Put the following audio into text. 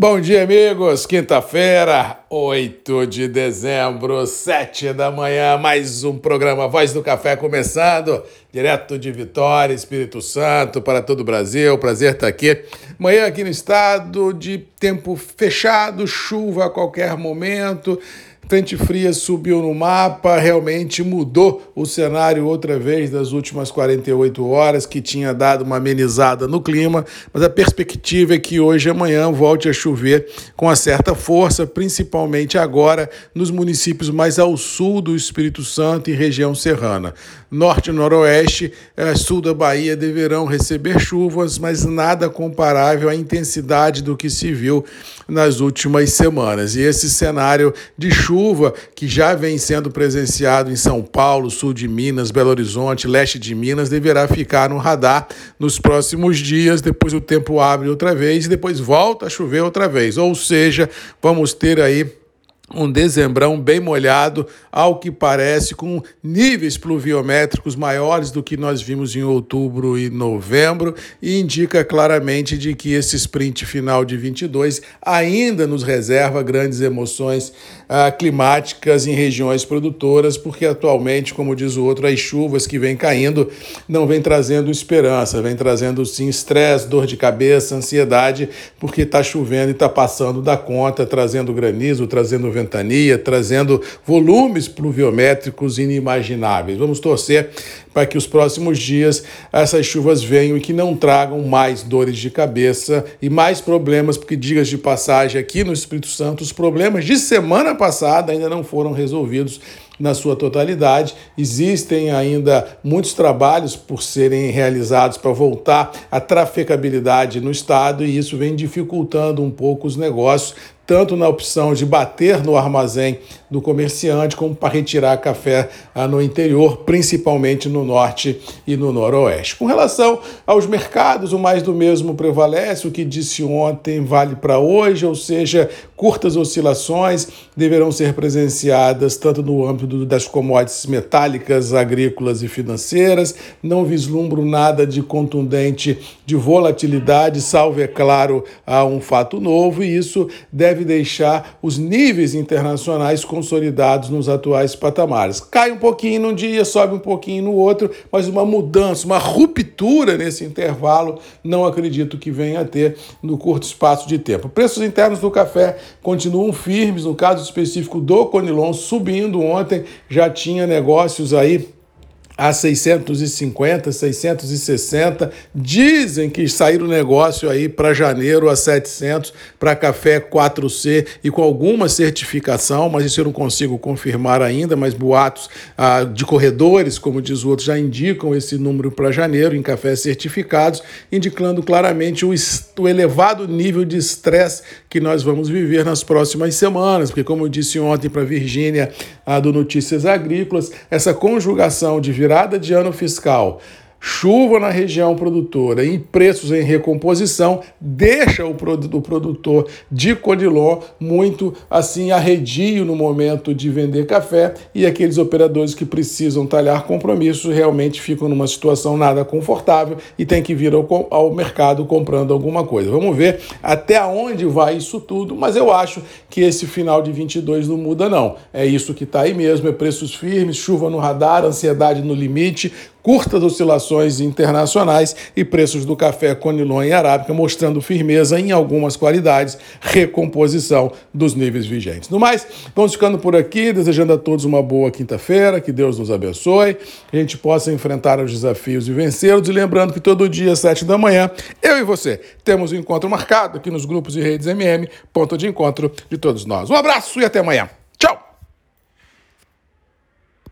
Bom dia, amigos. Quinta-feira, 8 de dezembro, 7 da manhã, mais um programa Voz do Café começando, direto de Vitória, Espírito Santo, para todo o Brasil. Prazer estar aqui. Manhã aqui no estado de tempo fechado, chuva a qualquer momento. Frente fria subiu no mapa, realmente mudou o cenário outra vez das últimas 48 horas, que tinha dado uma amenizada no clima, mas a perspectiva é que hoje e amanhã volte a chover com uma certa força, principalmente agora nos municípios mais ao sul do Espírito Santo e região serrana. Norte e noroeste, eh, sul da Bahia deverão receber chuvas, mas nada comparável à intensidade do que se viu nas últimas semanas. E esse cenário de chuva chuva que já vem sendo presenciado em São Paulo, sul de Minas, Belo Horizonte, leste de Minas, deverá ficar no radar nos próximos dias. Depois o tempo abre outra vez e depois volta a chover outra vez. Ou seja, vamos ter aí um dezembrão bem molhado, ao que parece, com níveis pluviométricos maiores do que nós vimos em outubro e novembro, e indica claramente de que esse sprint final de 22 ainda nos reserva grandes emoções ah, climáticas em regiões produtoras, porque atualmente, como diz o outro, as chuvas que vêm caindo não vêm trazendo esperança, vêm trazendo sim estresse, dor de cabeça, ansiedade, porque está chovendo e está passando da conta, trazendo granizo, trazendo ventania, trazendo volumes pluviométricos inimagináveis. Vamos torcer para que os próximos dias essas chuvas venham e que não tragam mais dores de cabeça e mais problemas, porque, digas de passagem, aqui no Espírito Santo, os problemas de semana passada ainda não foram resolvidos na sua totalidade. Existem ainda muitos trabalhos por serem realizados para voltar a trafegabilidade no estado e isso vem dificultando um pouco os negócios, tanto na opção de bater no armazém do comerciante, como para retirar café ah, no interior, principalmente no norte e no noroeste. Com relação aos mercados, o mais do mesmo prevalece, o que disse ontem vale para hoje, ou seja, curtas oscilações deverão ser presenciadas tanto no âmbito das commodities metálicas, agrícolas e financeiras. Não vislumbro nada de contundente de volatilidade, salvo, é claro, a um fato novo, e isso deve deve deixar os níveis internacionais consolidados nos atuais patamares. Cai um pouquinho num dia, sobe um pouquinho no outro, mas uma mudança, uma ruptura nesse intervalo, não acredito que venha a ter no curto espaço de tempo. Preços internos do café continuam firmes, no caso específico do Conilon, subindo ontem, já tinha negócios aí a 650, 660. Dizem que saíram o negócio aí para janeiro a 700, para café 4C e com alguma certificação, mas isso eu não consigo confirmar ainda, mas boatos ah, de corredores, como diz o outro, já indicam esse número para janeiro em cafés certificados, indicando claramente o, o elevado nível de estresse que nós vamos viver nas próximas semanas, porque como eu disse ontem para Virgínia ah, do Notícias Agrícolas, essa conjugação de virada de ano fiscal chuva na região produtora e preços em recomposição deixa o produtor de Codilon muito assim arredio no momento de vender café e aqueles operadores que precisam talhar compromissos realmente ficam numa situação nada confortável e tem que vir ao, ao mercado comprando alguma coisa. Vamos ver até onde vai isso tudo, mas eu acho que esse final de 22 não muda não. É isso que está aí mesmo, é preços firmes, chuva no radar, ansiedade no limite, curtas oscilações internacionais e preços do café Conilon e Arábica mostrando firmeza em algumas qualidades, recomposição dos níveis vigentes. No mais, vamos ficando por aqui, desejando a todos uma boa quinta-feira, que Deus nos abençoe, que a gente possa enfrentar os desafios e vencê-los, e lembrando que todo dia, às sete da manhã, eu e você temos um encontro marcado aqui nos grupos e redes MM, ponto de encontro de todos nós. Um abraço e até amanhã.